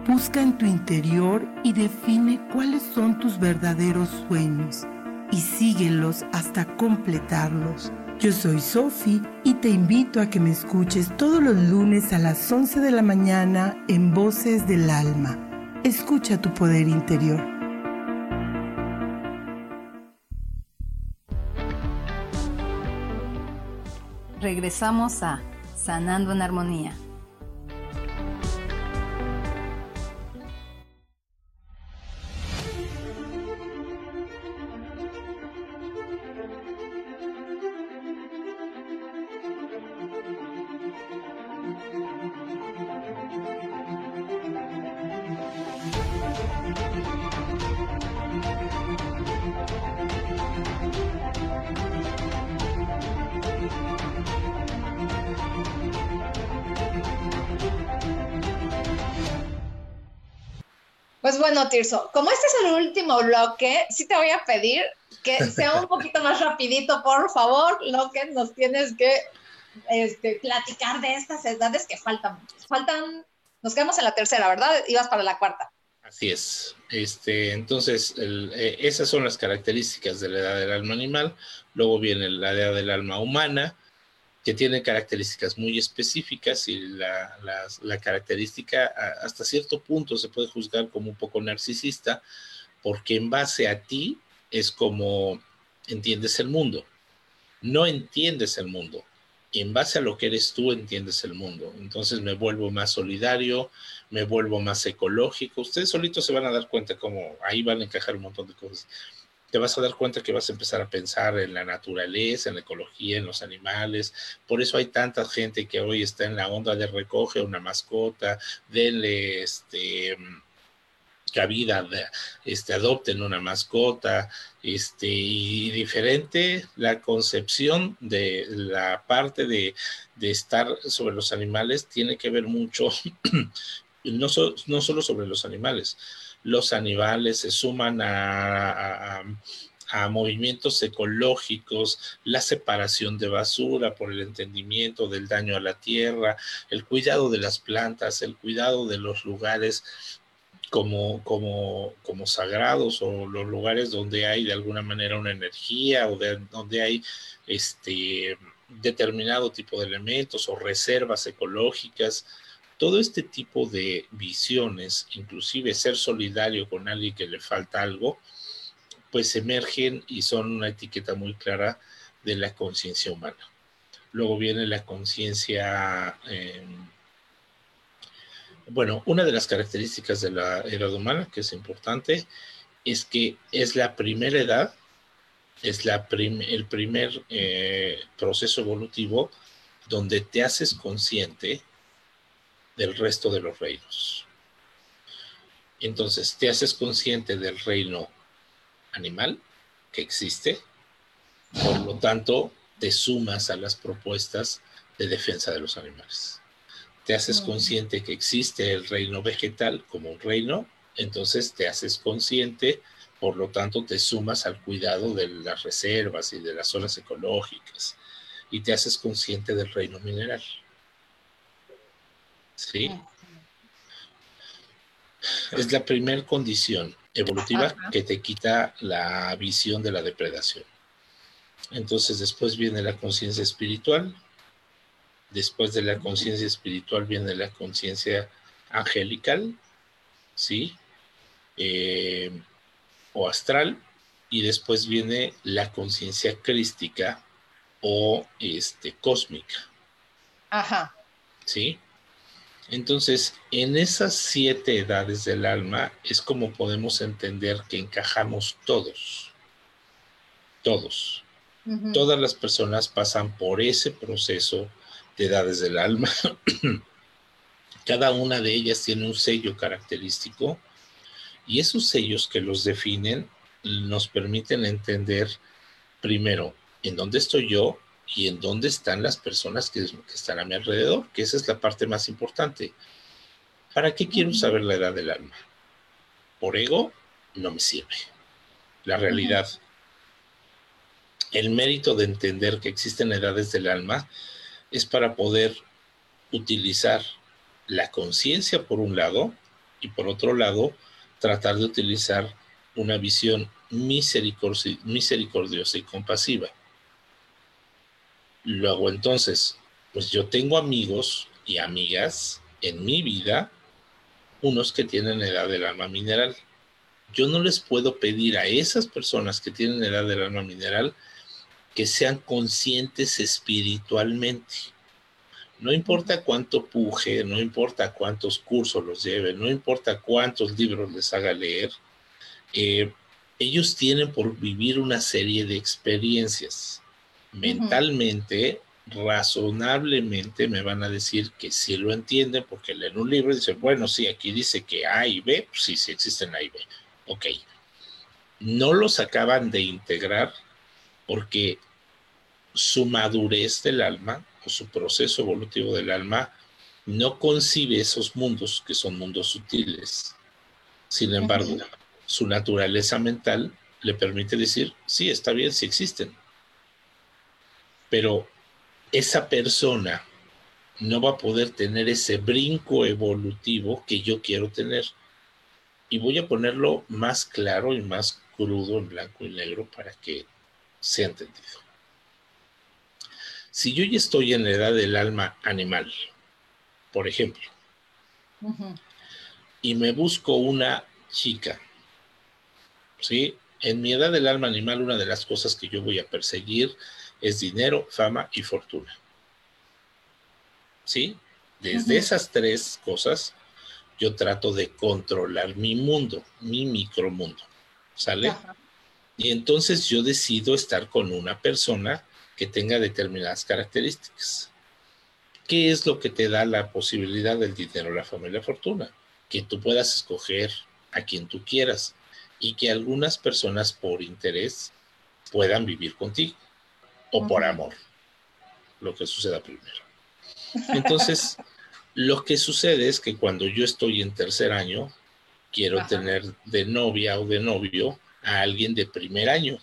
[SPEAKER 12] Busca en tu interior y define cuáles son tus verdaderos sueños y síguelos hasta completarlos. Yo soy Sofi y te invito a que me escuches todos los lunes a las 11 de la mañana en Voces del Alma. Escucha tu poder interior.
[SPEAKER 9] Regresamos a Sanando en Armonía.
[SPEAKER 1] Como este es el último bloque, sí te voy a pedir que sea un poquito más rapidito, por favor, lo que nos tienes que este, platicar de estas edades que faltan. Faltan, nos quedamos en la tercera, ¿verdad? Ibas para la cuarta.
[SPEAKER 2] Así es. Este, entonces, eh, esas son las características de la edad del alma animal. Luego viene la edad del alma humana, que tiene características muy específicas y la, la, característica hasta cierto punto se puede juzgar como un poco narcisista, porque en base a ti es como entiendes el mundo. No entiendes el mundo. En base a lo que eres tú, entiendes el mundo. Entonces me vuelvo más solidario, me vuelvo más ecológico. Ustedes solitos se van a dar cuenta cómo ahí van a encajar un montón de cosas te vas a dar cuenta que vas a empezar a pensar en la naturaleza, en la ecología, en los animales. Por eso hay tanta gente que hoy está en la onda de recoge una mascota, denle este cabida, este, adopten una mascota, este, y diferente la concepción de la parte de, estar sobre los animales tiene que ver mucho, no, solo sobre los animales, los animales se suman a, movimientos ecológicos, la separación de basura por el entendimiento del daño a la tierra, el cuidado de las plantas, el cuidado de los lugares como, como, como sagrados o los lugares donde hay de alguna manera una energía o de, donde hay este determinado tipo de elementos o reservas ecológicas todo este tipo de visiones, inclusive ser solidario con alguien que le falta algo, pues emergen y son una etiqueta muy clara de la conciencia humana. Luego viene la conciencia, em, bueno, una de las características de la edad humana que es importante es que es la primera edad, es la el primer eh, proceso evolutivo donde te haces consciente del resto de los reinos. Entonces, te haces consciente del reino animal que existe, por lo tanto, te sumas a las propuestas de defensa de los animales. Te haces consciente que existe el reino vegetal como un reino, entonces te haces consciente, por lo tanto, te sumas al cuidado de las reservas y de las zonas ecológicas y te haces consciente del reino mineral. ¿Sí? Es la primera condición evolutiva que te quita la visión de la depredación. Entonces después viene la conciencia espiritual, después de la conciencia espiritual viene la conciencia angelical, ¿sí? Eh, o astral, y después viene la conciencia crística o este, cósmica.
[SPEAKER 1] Ajá.
[SPEAKER 2] ¿Sí? Entonces, en esas siete edades del alma es como podemos entender que encajamos todos. Todos. Todas las personas pasan por ese proceso de edades del alma. Cada una de ellas tiene un sello característico y esos sellos que los definen nos permiten entender primero en dónde estoy yo y en dónde están las personas que, están a mi alrededor, que esa es la parte más importante. ¿Para qué quiero saber la edad del alma? Por ego no me sirve. La realidad el mérito de entender que existen edades del alma es para poder utilizar la conciencia por un lado y por otro lado tratar de utilizar una visión misericordiosa y compasiva. Luego entonces, pues yo tengo amigos y amigas en mi vida, unos que tienen edad del alma mineral. Yo no les puedo pedir a esas personas que tienen edad del alma mineral que sean conscientes espiritualmente. No importa cuánto puje, no importa cuántos cursos los lleve, no importa cuántos libros les haga leer, eh, ellos tienen por vivir una serie de experiencias. Mentalmente, razonablemente me van a decir que sí lo entienden porque leen un libro y dicen, bueno, sí, aquí dice que A y B, pues sí, sí existen A y B. Ok. No los acaban de integrar porque su madurez del alma o su proceso evolutivo del alma no concibe esos mundos que son mundos sutiles. Sin embargo, su naturaleza mental le permite decir, sí, está bien, sí existen. Pero esa persona no va a poder tener ese brinco evolutivo que yo quiero tener. Y voy a ponerlo más claro y más crudo en blanco y negro para que sea entendido. Si yo ya estoy en la edad del alma animal, por ejemplo, y me busco una chica, ¿sí? En mi edad del alma animal, una de las cosas que yo voy a perseguir es dinero, fama y fortuna. ¿Sí? Desde esas tres cosas, yo trato de controlar mi mundo, mi micromundo. ¿Sale? Y entonces yo decido estar con una persona que tenga determinadas características. ¿Qué es lo que te da la posibilidad del dinero, la fama y la fortuna? Que tú puedas escoger a quien tú quieras y que algunas personas por interés puedan vivir contigo o por amor, lo que suceda primero. Entonces, lo que sucede es que cuando yo estoy en tercer año, quiero tener de novia o de novio a alguien de primer año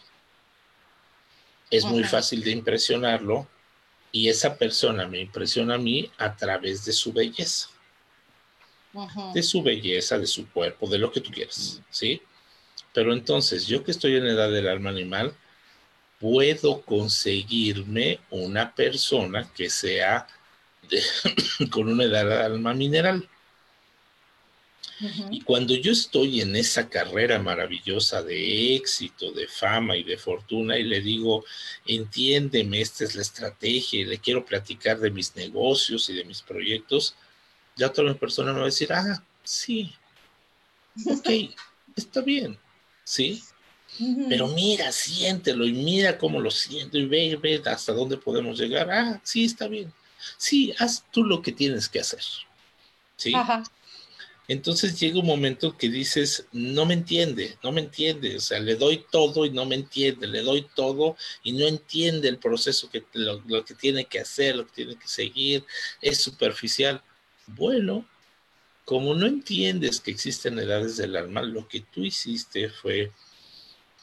[SPEAKER 2] es muy fácil de impresionarlo y esa persona me impresiona a mí a través de su belleza. De su belleza, de su cuerpo, de lo que tú quieras, ¿sí? Pero entonces, yo que estoy en edad del alma animal, puedo conseguirme una persona que sea con una edad del alma mineral. Y cuando yo estoy en esa carrera maravillosa de éxito, de fama y de fortuna y le digo, entiéndeme, esta es la estrategia y le quiero platicar de mis negocios y de mis proyectos, ya otra persona me va a decir, ah, sí, ok, está bien, ¿sí? Pero mira, siéntelo y mira cómo lo siento y ve, ve hasta dónde podemos llegar. Ah, sí, está bien. Sí, haz tú lo que tienes que hacer. ¿Sí? Entonces llega un momento que dices, no me entiende, no me entiende, o sea, le doy todo y no me entiende, le doy todo y no entiende el proceso, que lo, lo que tiene que hacer, lo que tiene que seguir, es superficial. Bueno, como no entiendes que existen edades del alma, lo que tú hiciste fue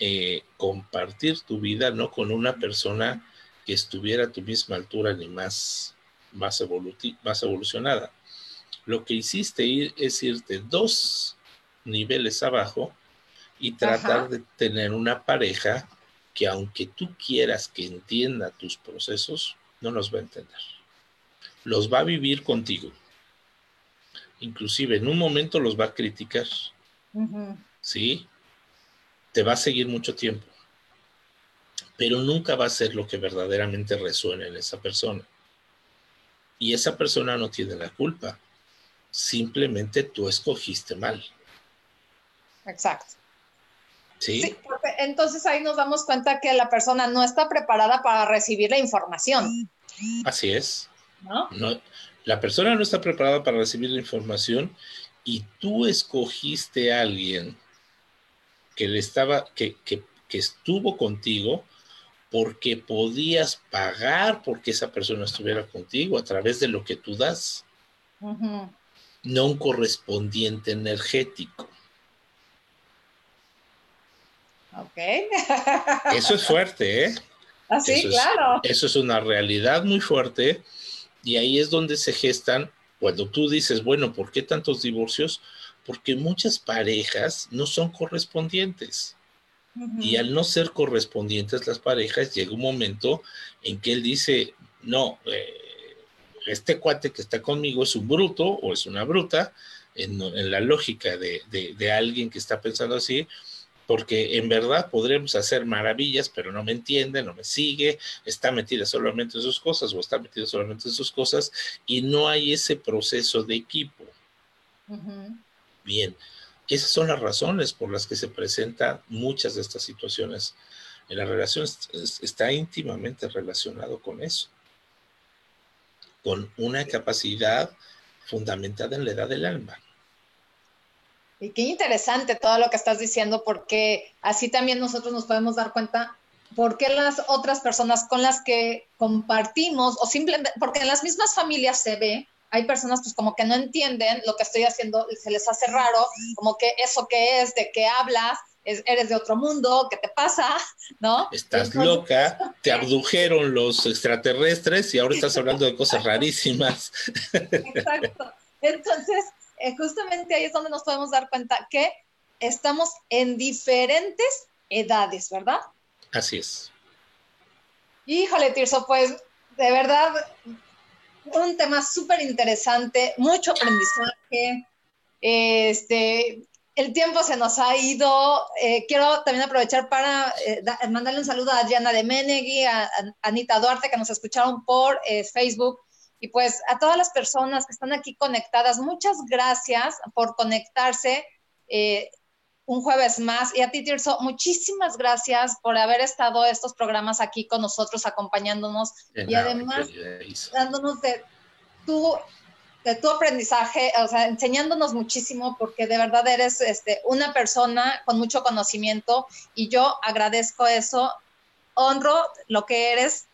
[SPEAKER 2] eh, compartir tu vida no con una persona que estuviera a tu misma altura ni más, más, más evolucionada. Lo que hiciste es irte dos niveles abajo y tratar de tener una pareja que aunque tú quieras que entienda tus procesos, no los va a entender. Los va a vivir contigo inclusive en un momento los va a criticar. ¿Sí? Te va a seguir mucho tiempo. Pero nunca va a ser lo que verdaderamente resuena en esa persona. Y esa persona no tiene la culpa. Simplemente tú escogiste mal.
[SPEAKER 1] Exacto. ¿Sí? entonces ahí nos damos cuenta que la persona no está preparada para recibir la información.
[SPEAKER 2] Así es. ¿No? no la persona no está preparada para recibir la información y tú escogiste a alguien que le estaba, que, estuvo contigo porque podías pagar porque esa persona estuviera contigo a través de lo que tú das. No un correspondiente energético.
[SPEAKER 1] Ok.
[SPEAKER 2] eso es fuerte, ¿eh?
[SPEAKER 1] Así, ah, claro.
[SPEAKER 2] eso es una realidad muy fuerte y ahí es donde se gestan, cuando tú dices, bueno, ¿por qué tantos divorcios? Porque muchas parejas no son correspondientes. Y al no ser correspondientes las parejas, llega un momento en que él dice, no, eh, este cuate que está conmigo es un bruto o es una bruta, en, la lógica de, de, alguien que está pensando así, porque en verdad podremos hacer maravillas, pero no me entiende, no me sigue, está metida solamente en sus cosas o está metida solamente en sus cosas y no hay ese proceso de equipo. Bien, esas son las razones por las que se presentan muchas de estas situaciones en la relación. Está íntimamente relacionado con eso, con una capacidad fundamentada en la edad del alma.
[SPEAKER 1] Y qué interesante todo lo que estás diciendo, porque así también nosotros nos podemos dar cuenta por qué las otras personas con las que compartimos, o simplemente, porque en las mismas familias se ve, hay personas pues como que no entienden lo que estoy haciendo, se les hace raro, como que eso que es, de qué hablas, eres de otro mundo, ¿qué te pasa? ¿No?
[SPEAKER 2] Estás loca, te abdujeron los extraterrestres y ahora estás hablando de cosas rarísimas.
[SPEAKER 1] Exacto. Entonces, eh, justamente ahí es donde nos podemos dar cuenta que estamos en diferentes edades, ¿verdad?
[SPEAKER 2] Así es.
[SPEAKER 1] Híjole, Tirso, pues de verdad, un tema súper interesante, mucho aprendizaje. Este, el tiempo se nos ha ido. Eh, quiero también aprovechar para eh, mandarle un saludo a Diana de Menegui, a, Anita Duarte, que nos escucharon por Facebook y pues a todas las personas que están aquí conectadas, muchas gracias por conectarse eh, un jueves más. Y a ti, Tirso, muchísimas gracias por haber estado estos programas aquí con nosotros, acompañándonos. Y además dándonos de tu, de tu aprendizaje, o sea, enseñándonos muchísimo, porque de verdad eres este, una persona con mucho conocimiento. Y yo agradezco eso, honro lo que eres.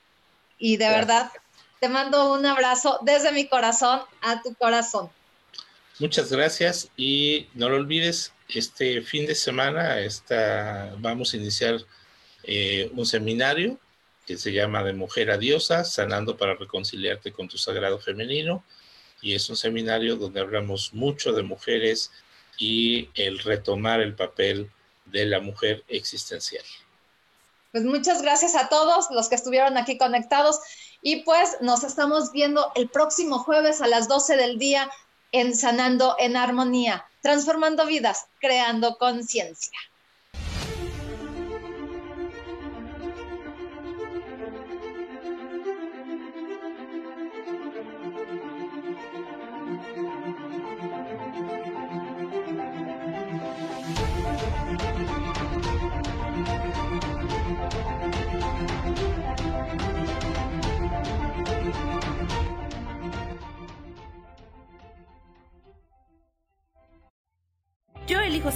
[SPEAKER 1] Y de verdad te mando un abrazo desde mi corazón a tu corazón.
[SPEAKER 2] Muchas gracias y no lo olvides, este fin de semana está, vamos a iniciar eh, un seminario que se llama De Mujer a Diosa, sanando para reconciliarte con tu sagrado femenino. Y es un seminario donde hablamos mucho de mujeres y el retomar el papel de la mujer existencial.
[SPEAKER 1] Pues muchas gracias a todos los que estuvieron aquí conectados. Y pues nos estamos viendo el próximo jueves a las 12 del día en Sanando en Armonía, transformando vidas, creando conciencia.